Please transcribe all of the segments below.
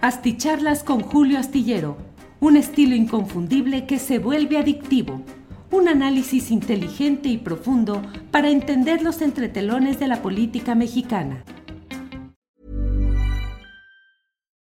Asticharlas con Julio Astillero, un estilo inconfundible que se vuelve adictivo. Un análisis inteligente y profundo para entender los entretelones de la política mexicana.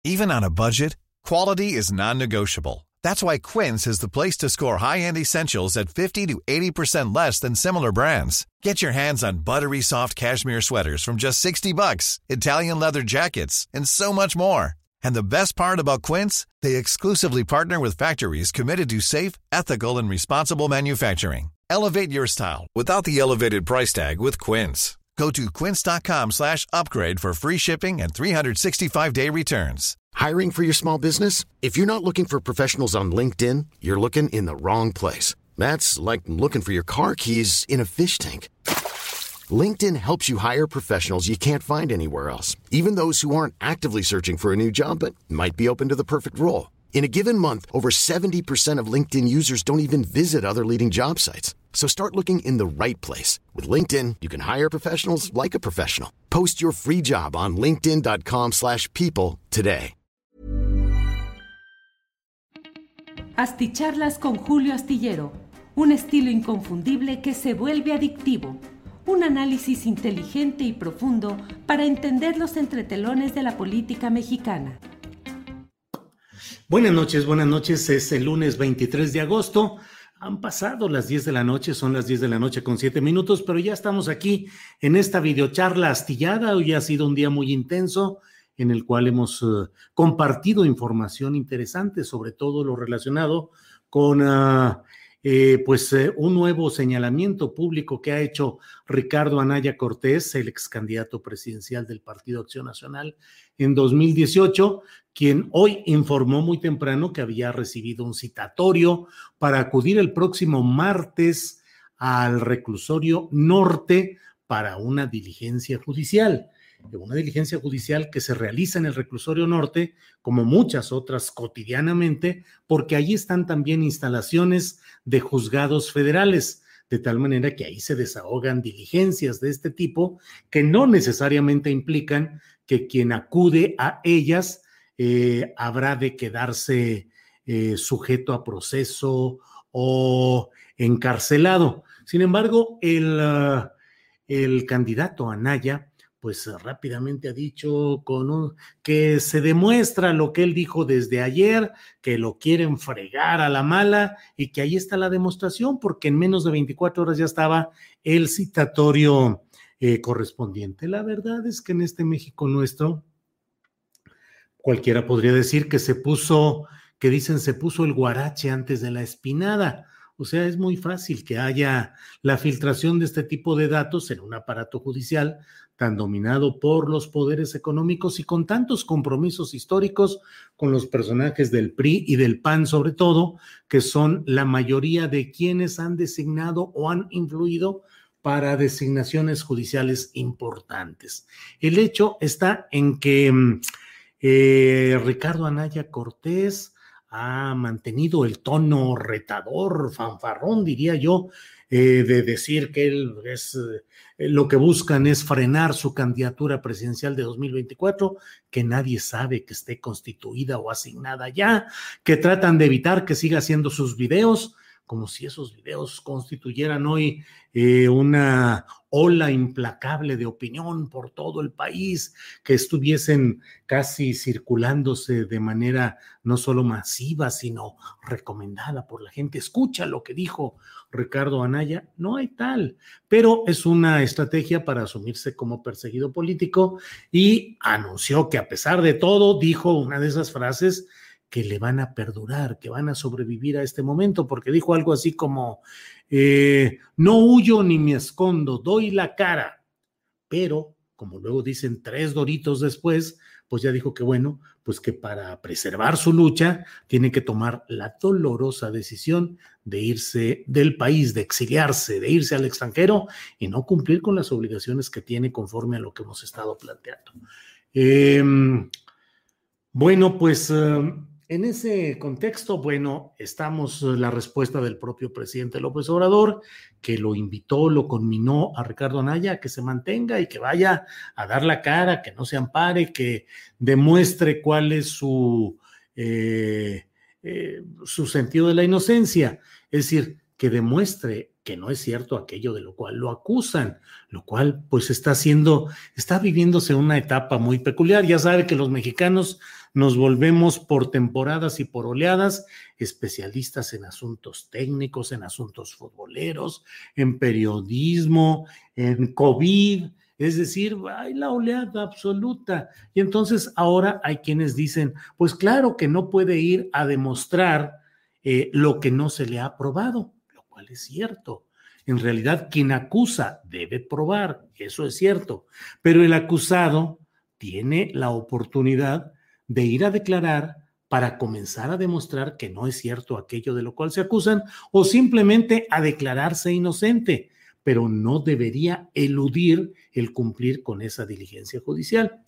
Even on a budget, quality is non-negotiable. That's why Quince is the place to score high-end essentials at 50 to 80% less than similar brands. Get your hands on buttery soft cashmere sweaters from just 60 bucks, Italian leather jackets, and so much more. And the best part about Quince, they exclusively partner with factories committed to safe, ethical, and responsible manufacturing. Elevate your style without the elevated price tag with Quince. Go to quince.com slash upgrade for free shipping and 365-day returns. Hiring for your small business? If you're not looking for professionals on LinkedIn, you're looking in the wrong place. That's like looking for your car keys in a fish tank. LinkedIn helps you hire professionals you can't find anywhere else, even those who aren't actively searching for a new job but might be open to the perfect role. In a given month, over 70% of LinkedIn users don't even visit other leading job sites. So start looking in the right place. With LinkedIn, you can hire professionals like a professional. Post your free job on linkedin.com slash people today. Asticharlas con Julio Astillero, un estilo inconfundible que se vuelve adictivo. Un análisis inteligente y profundo para entender los entretelones de la política mexicana. Buenas noches, buenas noches. Es el lunes 23 de agosto. Han pasado las 10 de la noche, son las 10 de la noche con 7 minutos, pero ya estamos aquí en esta videocharla astillada. Hoy ha sido un día muy intenso en el cual hemos uh, compartido información interesante, sobre todo lo relacionado con uh, eh, pues eh, un nuevo señalamiento público que ha hecho Ricardo Anaya Cortés, el ex candidato presidencial del Partido Acción Nacional en 2018, quien hoy informó muy temprano que había recibido un citatorio para acudir el próximo martes al reclusorio norte para una diligencia judicial una diligencia judicial que se realiza en el reclusorio norte, como muchas otras cotidianamente, porque allí están también instalaciones de juzgados federales, de tal manera que ahí se desahogan diligencias de este tipo que no necesariamente implican que quien acude a ellas eh, habrá de quedarse eh, sujeto a proceso o encarcelado. Sin embargo, el, uh, el candidato Anaya pues eh, rápidamente ha dicho con que se demuestra lo que él dijo desde ayer, que lo quieren fregar a la mala y que ahí está la demostración, porque en menos de 24 horas ya estaba el citatorio eh, correspondiente. La verdad es que en este México nuestro, cualquiera podría decir que se puso, que dicen se puso el guarache antes de la espinada. O sea, es muy fácil que haya la filtración de este tipo de datos en un aparato judicial tan dominado por los poderes económicos y con tantos compromisos históricos con los personajes del PRI y del PAN sobre todo, que son la mayoría de quienes han designado o han influido para designaciones judiciales importantes. El hecho está en que mm, eh, Ricardo Anaya Cortés ha mantenido el tono retador, fanfarrón, diría yo, eh, de decir que él es eh, lo que buscan es frenar su candidatura presidencial de 2024, que nadie sabe que esté constituida o asignada ya, que tratan de evitar que siga haciendo sus videos, como si esos videos constituyeran hoy eh, una ola implacable de opinión por todo el país, que estuviesen casi circulándose de manera no solo masiva, sino recomendada por la gente. Escucha lo que dijo Ricardo Anaya, no hay tal, pero es una estrategia para asumirse como perseguido político y anunció que a pesar de todo, dijo una de esas frases que le van a perdurar, que van a sobrevivir a este momento, porque dijo algo así como, eh, no huyo ni me escondo, doy la cara, pero como luego dicen tres doritos después, pues ya dijo que bueno, pues que para preservar su lucha tiene que tomar la dolorosa decisión de irse del país, de exiliarse, de irse al extranjero y no cumplir con las obligaciones que tiene conforme a lo que hemos estado planteando. Em, bueno, pues em, En ese contexto, bueno, estamos eh, la respuesta del propio presidente López Obrador, que lo invitó, lo conminó a Ricardo Anaya a que se mantenga y que vaya a dar la cara, que no se ampare, que demuestre cuál es su, eh, eh, su sentido de la inocencia. Es decir, que demuestre que no es cierto aquello de lo cual lo acusan, lo cual pues está haciendo, está viviéndose una etapa muy peculiar. Ya sabe que los mexicanos nos volvemos por temporadas y por oleadas especialistas en asuntos técnicos, en asuntos futboleros, en periodismo, en COVID, es decir, hay la oleada absoluta. Y entonces ahora hay quienes dicen, pues claro que no puede ir a demostrar eh, lo que no se le ha probado, lo cual es cierto. En realidad, quien acusa debe probar, eso es cierto, pero el acusado tiene la oportunidad de ir a declarar para comenzar a demostrar que no es cierto aquello de lo cual se acusan o simplemente a declararse inocente, pero no debería eludir el cumplir con esa diligencia judicial.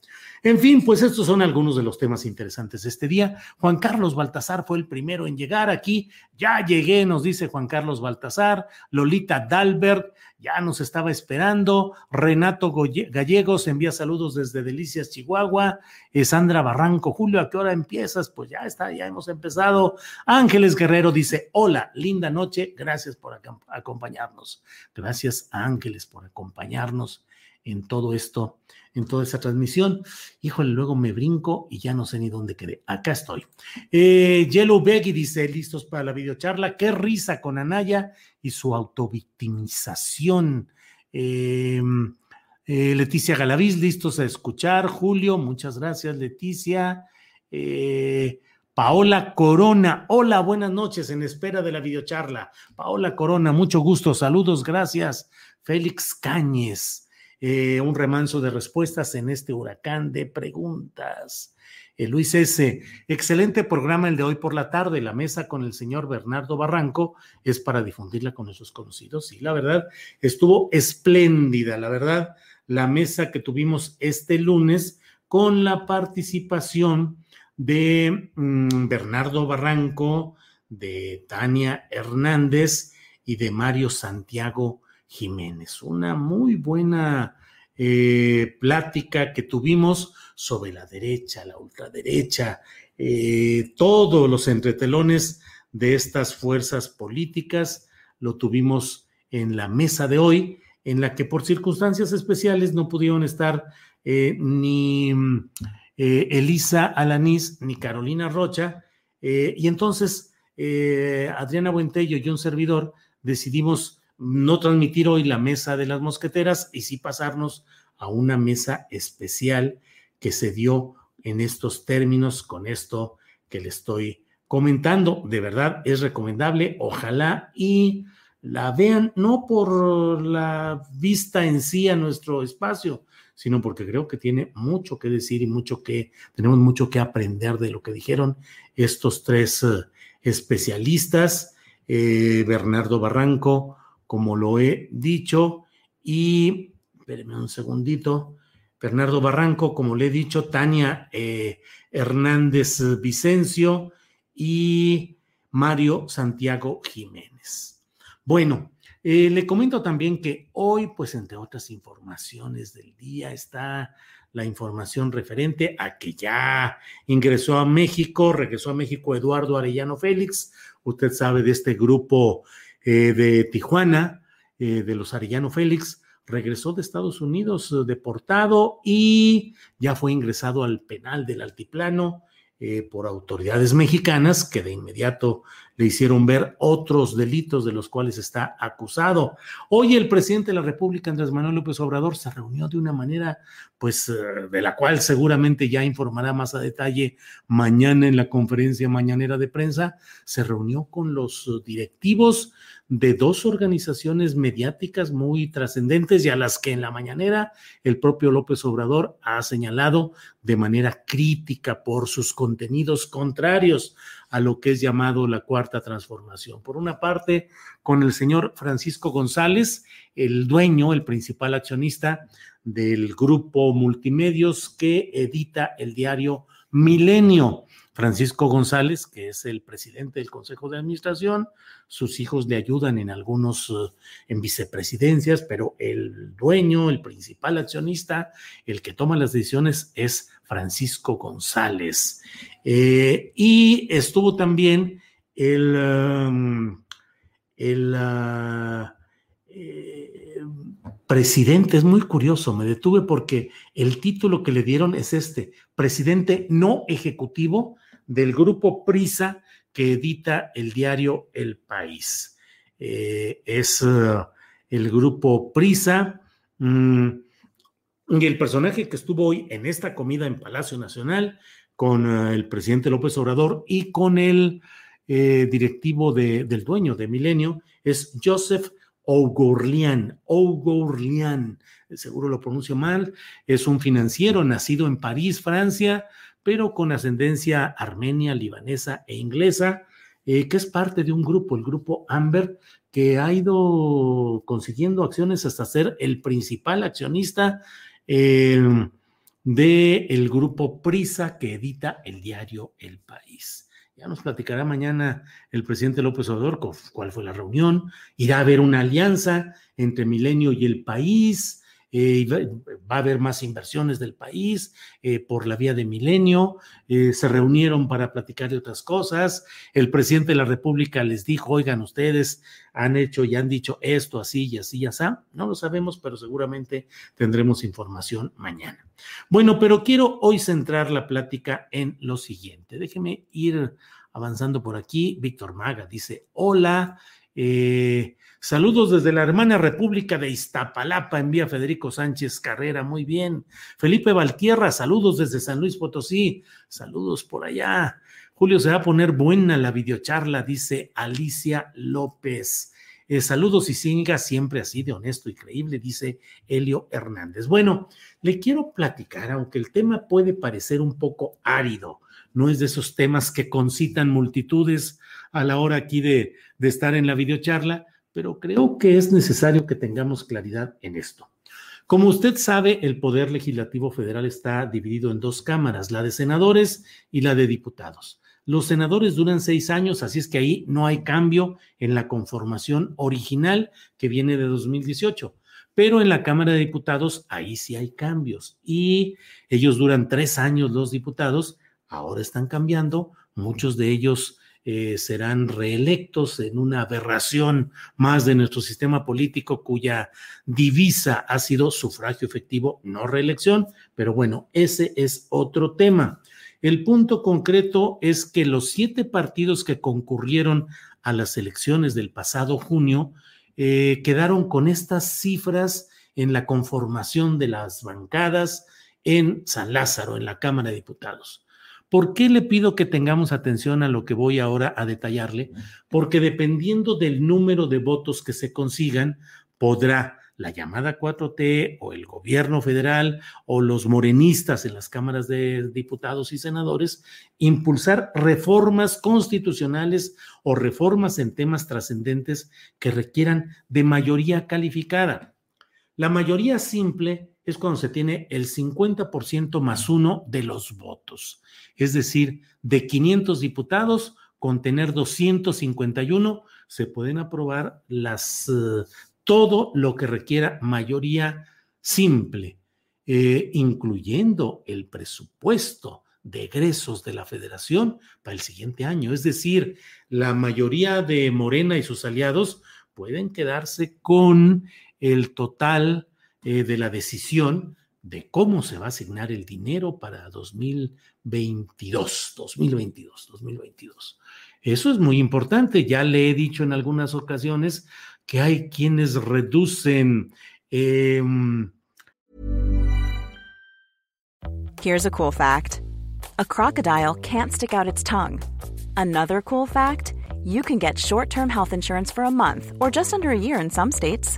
En fin, pues estos son algunos de los temas interesantes de este día. Juan Carlos Baltasar fue el primero en llegar aquí. Ya llegué, nos dice Juan Carlos Baltasar. Lolita Dalbert ya nos estaba esperando. Renato Gallegos envía saludos desde Delicias, Chihuahua. Eh, Sandra Barranco, Julio, ¿a qué hora empiezas? Pues ya está, ya hemos empezado. Ángeles Guerrero dice, hola, linda noche, gracias por acompañarnos. Gracias Ángeles por acompañarnos en todo esto en toda esa transmisión. Híjole, luego me brinco y ya no sé ni dónde quedé. Acá estoy. Eh, Yellow Beggy dice, listos para la videocharla. Qué risa con Anaya y su autovictimización. Em, eh, Leticia Galaviz, listos a escuchar. Julio, muchas gracias, Leticia. Eh, Paola Corona, hola, buenas noches, en espera de la videocharla. Paola Corona, mucho gusto, saludos, gracias. Félix Cáñez, eh, un remanso de respuestas en este huracán de preguntas. Eh, Luis S., excelente programa el de hoy por la tarde. La mesa con el señor Bernardo Barranco es para difundirla con nuestros conocidos. Y la verdad, estuvo espléndida, la verdad, la mesa que tuvimos este lunes con la participación de mm, Bernardo Barranco, de Tania Hernández y de Mario Santiago Jiménez. Una muy buena eh, plática que tuvimos sobre la derecha, la ultraderecha, eh, todos los entretelones de estas fuerzas políticas lo tuvimos en la mesa de hoy, en la que por circunstancias especiales no pudieron estar eh, ni Elisa Alanís ni Carolina Rocha, y entonces Adriana Buentello y un servidor decidimos no transmitir hoy la mesa de las mosqueteras y sí pasarnos a una mesa especial que se dio en estos términos con esto que le estoy comentando. De verdad es recomendable, ojalá y la vean no por la vista en sí a nuestro espacio, sino porque creo que tiene mucho que decir y mucho que tenemos mucho que aprender de lo que dijeron estos tres eh, especialistas, eh, Bernardo Barranco, como lo he dicho, y, espérenme un segundito, Bernardo Barranco, como le he dicho, Tania eh, Hernández Vicencio y Mario Santiago Jiménez. Bueno, eh, le comento también que hoy, pues entre otras informaciones del día, está la información referente a que ya ingresó a México, regresó a México Eduardo Arellano Félix. Usted sabe de este grupo eh, de Tijuana, eh, de los Arellano Félix, regresó de Estados Unidos eh, deportado y ya fue ingresado al penal del Altiplano por autoridades mexicanas que de inmediato le hicieron ver otros delitos de los cuales está acusado. Hoy el presidente de la República, Andrés Manuel López Obrador, se reunió de una manera, pues, de la cual seguramente ya informará más a detalle mañana en la conferencia mañanera de prensa, se reunió con los directivos de dos organizaciones mediáticas muy trascendentes y a las que en la mañanera el propio López Obrador ha señalado de manera crítica por sus contenidos contrarios a lo que es llamado la cuarta transformación. Por una parte, con el señor Francisco González, el dueño, el principal accionista del grupo Multimedios que edita el diario Milenio Francisco González, que es el presidente del Consejo de Administración, sus hijos le ayudan en algunos, eh, en vicepresidencias, pero el dueño, el principal accionista, el que toma las decisiones es Francisco González. Eh, y estuvo también el, um, el ah, eh, presidente, es muy curioso, me detuve porque el título que le dieron es este, presidente no ejecutivo del grupo Prisa que edita el diario El País. Eh, es uh, el grupo Prisa. Mm, y el personaje que estuvo hoy en esta comida en Palacio Nacional con uh, el presidente López Obrador y con el eh, directivo del dueño de Milenio es Joseph Ogourlian. Ogourlian, seguro lo pronuncio mal, es un financiero nacido en París, Francia, pero con ascendencia armenia, libanesa e inglesa, eh, que es parte de un grupo, el grupo Amber, que ha ido consiguiendo acciones hasta ser el principal accionista eh, del grupo Prisa que edita el diario El País. Ya nos platicará mañana el presidente López Obrador cuál fue la reunión. Irá a haber una alianza entre Milenio y el país. Eh, va a haber más inversiones del país eh, por la vía de Milenio. Eh, se reunieron para platicar de otras cosas. El presidente de la República les dijo, oigan, ustedes han hecho y han dicho esto, así y así y así. No lo sabemos, pero seguramente tendremos información mañana. Bueno, pero quiero hoy centrar la plática en lo siguiente. Déjeme ir avanzando por aquí. Víctor Maga dice, hola. Eh, saludos desde la hermana República de Iztapalapa, envía Federico Sánchez Carrera, muy bien. Felipe Valtierra, saludos desde San Luis Potosí, saludos por allá. Julio, se va a poner buena la videocharla, dice Alicia López. Eh, saludos y siga siempre así de honesto y creíble, dice Helio Hernández. Bueno, le quiero platicar, aunque el tema puede parecer un poco árido, no es de esos temas que concitan multitudes a la hora aquí de, de estar en la videocharla, pero creo que es necesario que tengamos claridad en esto. Como usted sabe, el Poder Legislativo Federal está dividido en dos cámaras, la de senadores y la de diputados. Los senadores duran seis años, así es que ahí no hay cambio en la conformación original que viene de 2018. Pero en la Cámara de Diputados, ahí sí hay cambios. Y ellos duran tres años los diputados, ahora están cambiando, muchos de ellos eh, serán reelectos en una aberración más de nuestro sistema político cuya divisa ha sido sufragio efectivo, no reelección, pero bueno, ese es otro tema. El punto concreto es que los siete partidos que concurrieron a las elecciones del pasado junio eh, quedaron con estas cifras en la conformación de las bancadas en San Lázaro, en la Cámara de Diputados. ¿Por qué le pido que tengamos atención a lo que voy ahora a detallarle? Porque dependiendo del número de votos que se consigan, podrá la llamada 4T o el gobierno federal o los morenistas en las cámaras de diputados y senadores impulsar reformas constitucionales o reformas en temas trascendentes que requieran de mayoría calificada. La mayoría simple es cuando se tiene el 50% más uno de los votos. Es decir, de 500 diputados, con tener 251, se pueden aprobar las uh, todo lo que requiera mayoría simple, eh, incluyendo el presupuesto de egresos de la federación para el siguiente año. Es decir, la mayoría de Morena y sus aliados pueden quedarse con el total eh, de la decisión de cómo se va a asignar el dinero para 2022, 2022, 2022. Eso es muy importante. Ya le he dicho en algunas ocasiones que hay quienes reducen. Eh, Here's a cool fact: a crocodile can't stick out its tongue. Another cool fact: you can get short-term health insurance for a month or just under a year in some states.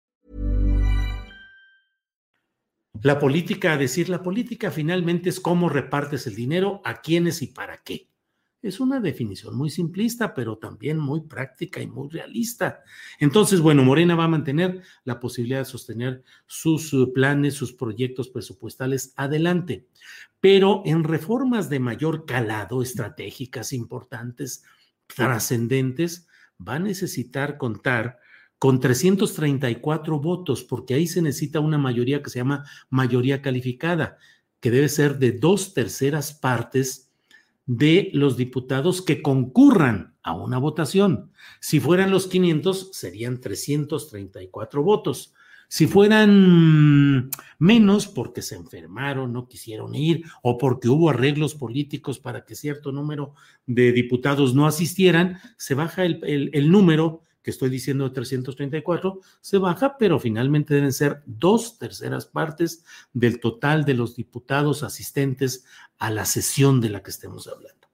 La política, a decir la política finalmente es cómo repartes el dinero, a quiénes y para qué. Es una definición muy simplista, pero también muy práctica y muy realista. Entonces, bueno, Morena va a mantener la posibilidad de sostener sus uh, planes, sus proyectos presupuestales adelante, pero en reformas de mayor calado, estratégicas, importantes, trascendentes, va a necesitar contar con 334 votos, porque ahí se necesita una mayoría que se llama mayoría calificada, que debe ser de dos terceras partes de los diputados que concurran a una votación. Si fueran los 500, serían 334 votos. Si fueran menos porque se enfermaron, no quisieron ir o porque hubo arreglos políticos para que cierto número de diputados no asistieran, se baja el, el número que estoy diciendo de 334, se baja, pero finalmente deben ser dos terceras partes del total de los diputados asistentes a la sesión de la que estemos hablando.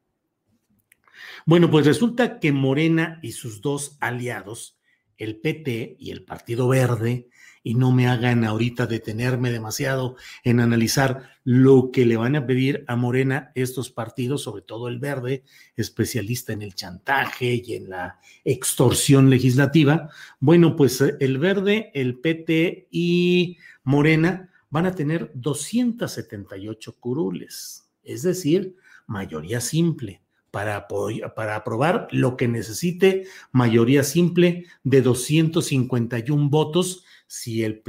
Bueno, pues resulta que Morena y sus dos aliados, el PT y el Partido Verde, y no me hagan ahorita detenerme demasiado en analizar lo que le van a pedir a Morena estos partidos, sobre todo el verde, especialista en el chantaje y en la extorsión legislativa. Bueno, pues eh, el verde, el PT y Morena van a tener 278 curules, es decir, mayoría simple. Para, para, aprobar lo que necesite mayoría simple de 251 votos si el,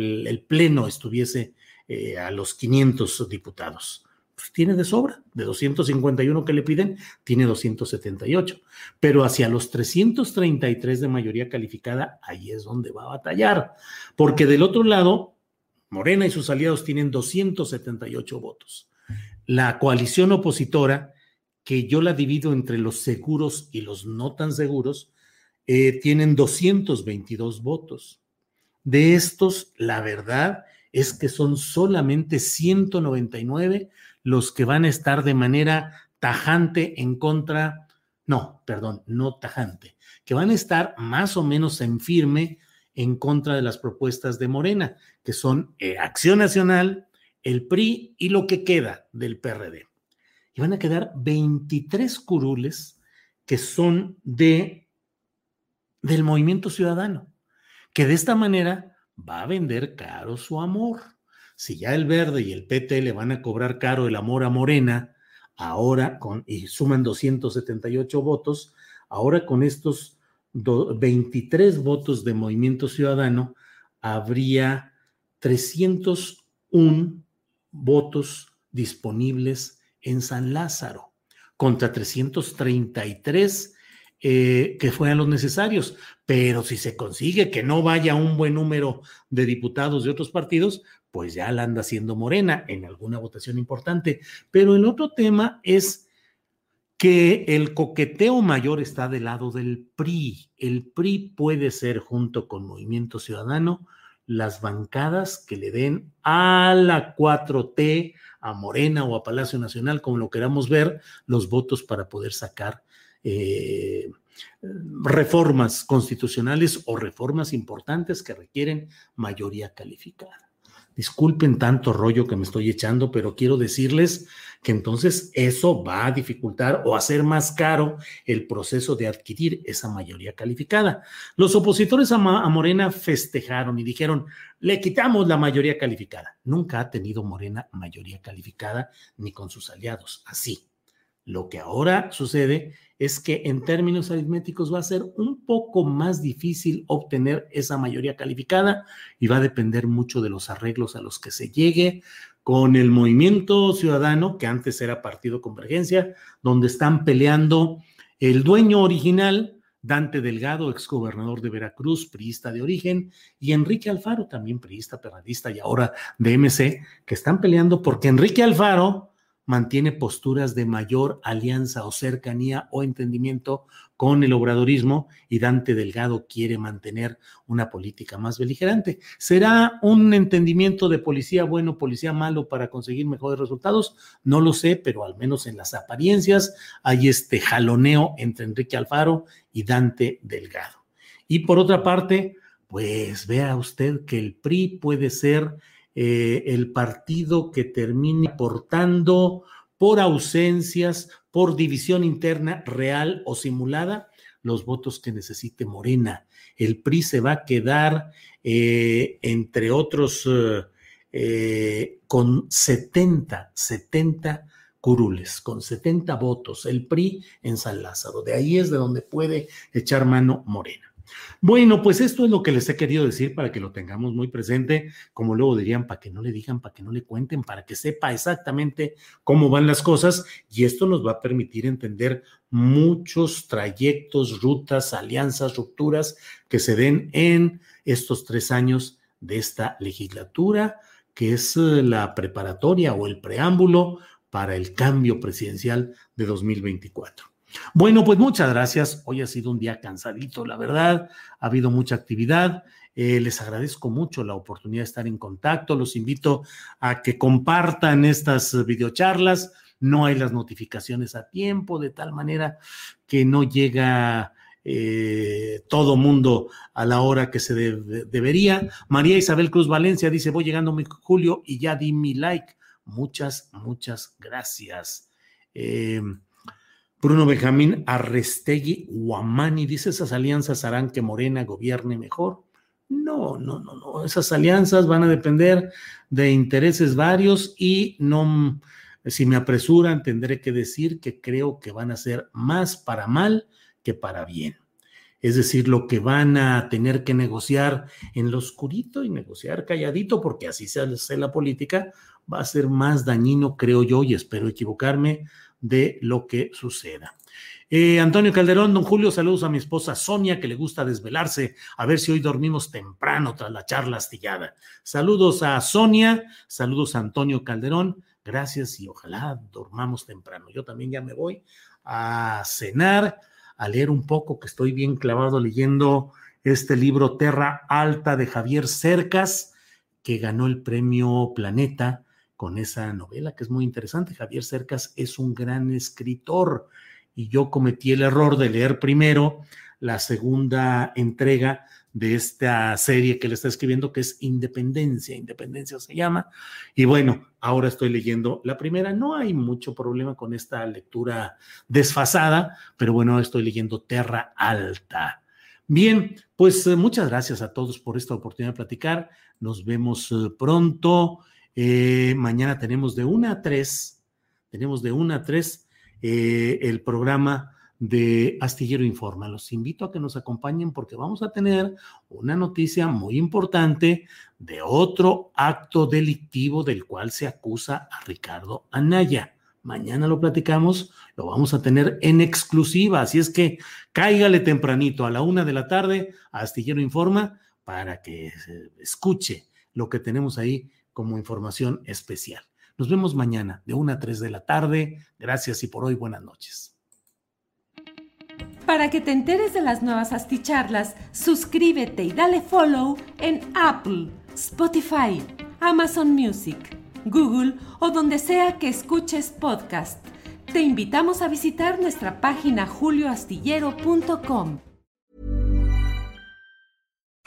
Pleno estuviese eh, a los 500 diputados. Pues tiene de sobra, de 251 que le piden, tiene 278. Pero hacia los 333 de mayoría calificada, ahí es donde va a batallar. Porque del otro lado, Morena y sus aliados tienen 278 votos. La coalición opositora, que yo la divido entre los seguros y los no tan seguros, eh, tienen 222 votos. De estos, la verdad es que son solamente 199 los que van a estar de manera tajante en contra, no, perdón, no tajante, que van a estar más o menos en firme en contra de las propuestas de Morena, que son eh, Acción Nacional, el PRI y lo que queda del PRD. Y van a quedar 23 curules que son de del movimiento ciudadano que de esta manera va a vender caro su amor. Si ya el verde y el PT le van a cobrar caro el amor a Morena, ahora con, y suman 278 votos, ahora con estos 23 votos de Movimiento Ciudadano, habría 301 votos disponibles en San Lázaro contra 333 eh, que fueran los necesarios. Pero si se consigue que no vaya un buen número de diputados de otros partidos, pues ya la anda haciendo Morena en alguna votación importante. Pero el otro tema es que el coqueteo mayor está del lado del PRI. El PRI puede ser, junto con Movimiento Ciudadano, las bancadas que le den a la 4T, a Morena o a Palacio Nacional, como lo queramos ver, los votos para poder sacar eh, reformas constitucionales o reformas importantes que requieren mayoría calificada. Disculpen tanto rollo que me estoy echando, pero quiero decirles que entonces eso va a dificultar o hacer más caro el proceso de adquirir esa mayoría calificada. Los opositores a, Morena festejaron y dijeron, le quitamos la mayoría calificada. Nunca ha tenido Morena mayoría calificada ni con sus aliados, así. Lo que ahora sucede es que en términos aritméticos va a ser un poco más difícil obtener esa mayoría calificada y va a depender mucho de los arreglos a los que se llegue con el movimiento ciudadano, que antes era Partido Convergencia, donde están peleando el dueño original, Dante Delgado, exgobernador de Veracruz, priista de origen, y Enrique Alfaro, también priista, perradista y ahora de MC, que están peleando porque Enrique Alfaro mantiene posturas de mayor alianza o cercanía o entendimiento con el obradorismo y Dante Delgado quiere mantener una política más beligerante. ¿Será un entendimiento de policía bueno, policía malo para conseguir mejores resultados? No lo sé, pero al menos en las apariencias hay este jaloneo entre Enrique Alfaro y Dante Delgado. Y por otra parte, pues vea usted que el PRI puede ser eh, el partido que termine portando por ausencias, por división interna real o simulada, los votos que necesite Morena. El PRI se va a quedar, eh, entre otros, eh, con 70, 70 curules, con 70 votos, el PRI en San Lázaro. De ahí es de donde puede echar mano Morena. Bueno, pues esto es lo que les he querido decir para que lo tengamos muy presente, como luego dirían, para que no le digan, para que no le cuenten, para que sepa exactamente cómo van las cosas y esto nos va a permitir entender muchos trayectos, rutas, alianzas, rupturas que se den en estos tres años de esta legislatura, que es eh, la preparatoria o el preámbulo para el cambio presidencial de 2024. Bueno, pues muchas gracias. Hoy ha sido un día cansadito, la verdad. Ha habido mucha actividad. Eh, les agradezco mucho la oportunidad de estar en contacto. Los invito a que compartan estas videocharlas. No hay las notificaciones a tiempo, de tal manera que no llega eh, todo mundo a la hora que se debería. María Isabel Cruz Valencia dice, voy llegando mi Julio y ya di mi like. Muchas, muchas gracias. Eh, Bruno Benjamín Arrestegui Guamani dice, esas alianzas harán que Morena gobierne mejor. No, no, no, no. Esas alianzas van a depender de intereses varios y no, si me apresuran, tendré que decir que creo que van a ser más para mal que para bien. Es decir, lo que van a tener que negociar en lo oscurito y negociar calladito, porque así se hace la política, va a ser más dañino, creo yo, y espero equivocarme, de lo que suceda. Eh, Antonio Calderón, don Julio, saludos a mi esposa Sonia, que le gusta desvelarse, a ver si hoy dormimos temprano tras la charla astillada. Saludos a Sonia, saludos a Antonio Calderón, gracias y ojalá dormamos temprano. Yo también ya me voy a cenar, a leer un poco, que estoy bien clavado leyendo este libro Terra Alta de Javier Cercas, que ganó el premio Planeta con esa novela que es muy interesante. Javier Cercas es un gran escritor y yo cometí el error de leer primero la segunda entrega de esta serie que le está escribiendo, que es Independencia. Independencia se llama. Y bueno, ahora estoy leyendo la primera. No hay mucho problema con esta lectura desfasada, pero bueno, estoy leyendo Terra Alta. Bien, pues eh, muchas gracias a todos por esta oportunidad de platicar. Nos vemos eh, pronto. Eh, mañana tenemos de una a tres, tenemos de una a tres eh, el programa de Astillero Informa. Los invito a que nos acompañen porque vamos a tener una noticia muy importante de otro acto delictivo del cual se acusa a Ricardo Anaya. Mañana lo platicamos, lo vamos a tener en exclusiva, así es que cáigale tempranito a la una de la tarde a Astillero Informa para que escuche lo que tenemos ahí como información especial. Nos vemos mañana de 1 a 3 de la tarde. Gracias y por hoy buenas noches. Para que te enteres de las nuevas asticharlas, suscríbete y dale follow en Apple, Spotify, Amazon Music, Google o donde sea que escuches podcast. Te invitamos a visitar nuestra página julioastillero.com.